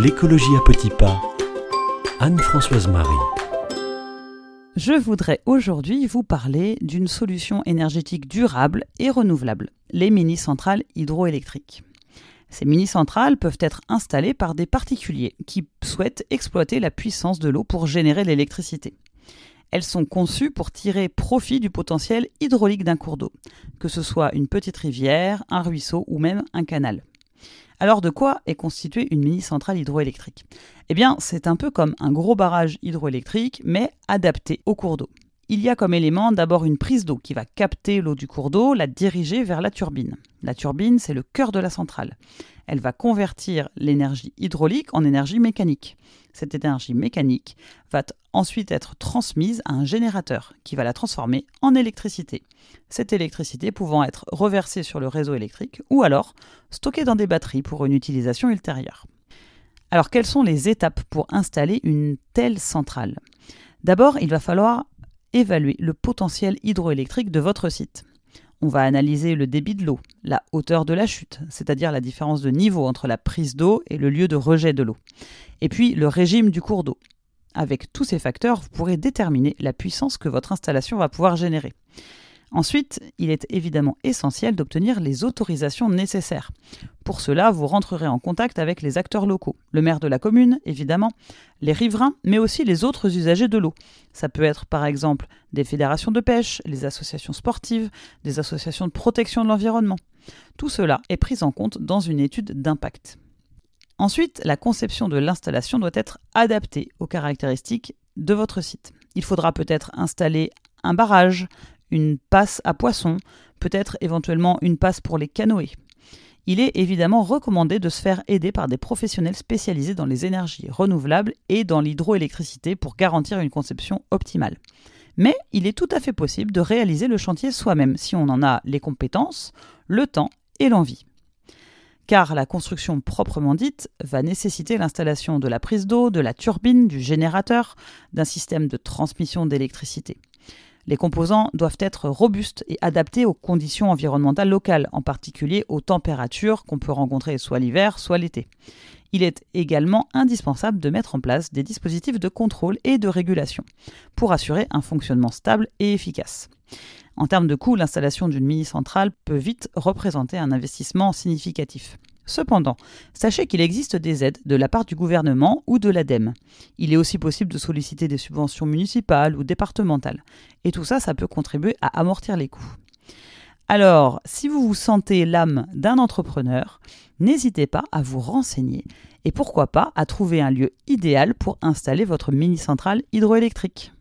L'écologie à petits pas. Anne-Françoise Marie. Je voudrais aujourd'hui vous parler d'une solution énergétique durable et renouvelable, les mini-centrales hydroélectriques. Ces mini-centrales peuvent être installées par des particuliers qui souhaitent exploiter la puissance de l'eau pour générer l'électricité. Elles sont conçues pour tirer profit du potentiel hydraulique d'un cours d'eau, que ce soit une petite rivière, un ruisseau ou même un canal. Alors de quoi est constituée une mini-centrale hydroélectrique? Eh bien, c'est un peu comme un gros barrage hydroélectrique, mais adapté au cours d'eau. Il y a comme élément d'abord une prise d'eau qui va capter l'eau du cours d'eau, la diriger vers la turbine. La turbine, c'est le cœur de la centrale. Elle va convertir l'énergie hydraulique en énergie mécanique. Cette énergie mécanique va ensuite être transmise à un générateur qui va la transformer en électricité. Cette électricité pouvant être reversée sur le réseau électrique ou alors stockée dans des batteries pour une utilisation ultérieure. Alors quelles sont les étapes pour installer une telle centrale? D'abord, il va falloir évaluer le potentiel hydroélectrique de votre site. On va analyser le débit de l'eau, la hauteur de la chute, c'est-à-dire la différence de niveau entre la prise d'eau et le lieu de rejet de l'eau, et puis le régime du cours d'eau. Avec tous ces facteurs, vous pourrez déterminer la puissance que votre installation va pouvoir générer. Ensuite, il est évidemment essentiel d'obtenir les autorisations nécessaires. Pour cela, vous rentrerez en contact avec les acteurs locaux, le maire de la commune, évidemment, les riverains, mais aussi les autres usagers de l'eau. Ça peut être par exemple des fédérations de pêche, les associations sportives, des associations de protection de l'environnement. Tout cela est pris en compte dans une étude d'impact. Ensuite, la conception de l'installation doit être adaptée aux caractéristiques de votre site. Il faudra peut-être installer un barrage, une passe à poissons, peut-être éventuellement une passe pour les canoës. Il est évidemment recommandé de se faire aider par des professionnels spécialisés dans les énergies renouvelables et dans l'hydroélectricité pour garantir une conception optimale. Mais il est tout à fait possible de réaliser le chantier soi-même si on en a les compétences, le temps et l'envie. Car la construction proprement dite va nécessiter l'installation de la prise d'eau, de la turbine, du générateur, d'un système de transmission d'électricité. Les composants doivent être robustes et adaptés aux conditions environnementales locales, en particulier aux températures qu'on peut rencontrer soit l'hiver, soit l'été. Il est également indispensable de mettre en place des dispositifs de contrôle et de régulation pour assurer un fonctionnement stable et efficace. En termes de coût, l'installation d'une mini-centrale peut vite représenter un investissement significatif. Cependant, sachez qu'il existe des aides de la part du gouvernement ou de l'ADEME. Il est aussi possible de solliciter des subventions municipales ou départementales. Et tout ça, ça peut contribuer à amortir les coûts. Alors, si vous vous sentez l'âme d'un entrepreneur, n'hésitez pas à vous renseigner et pourquoi pas à trouver un lieu idéal pour installer votre mini-centrale hydroélectrique.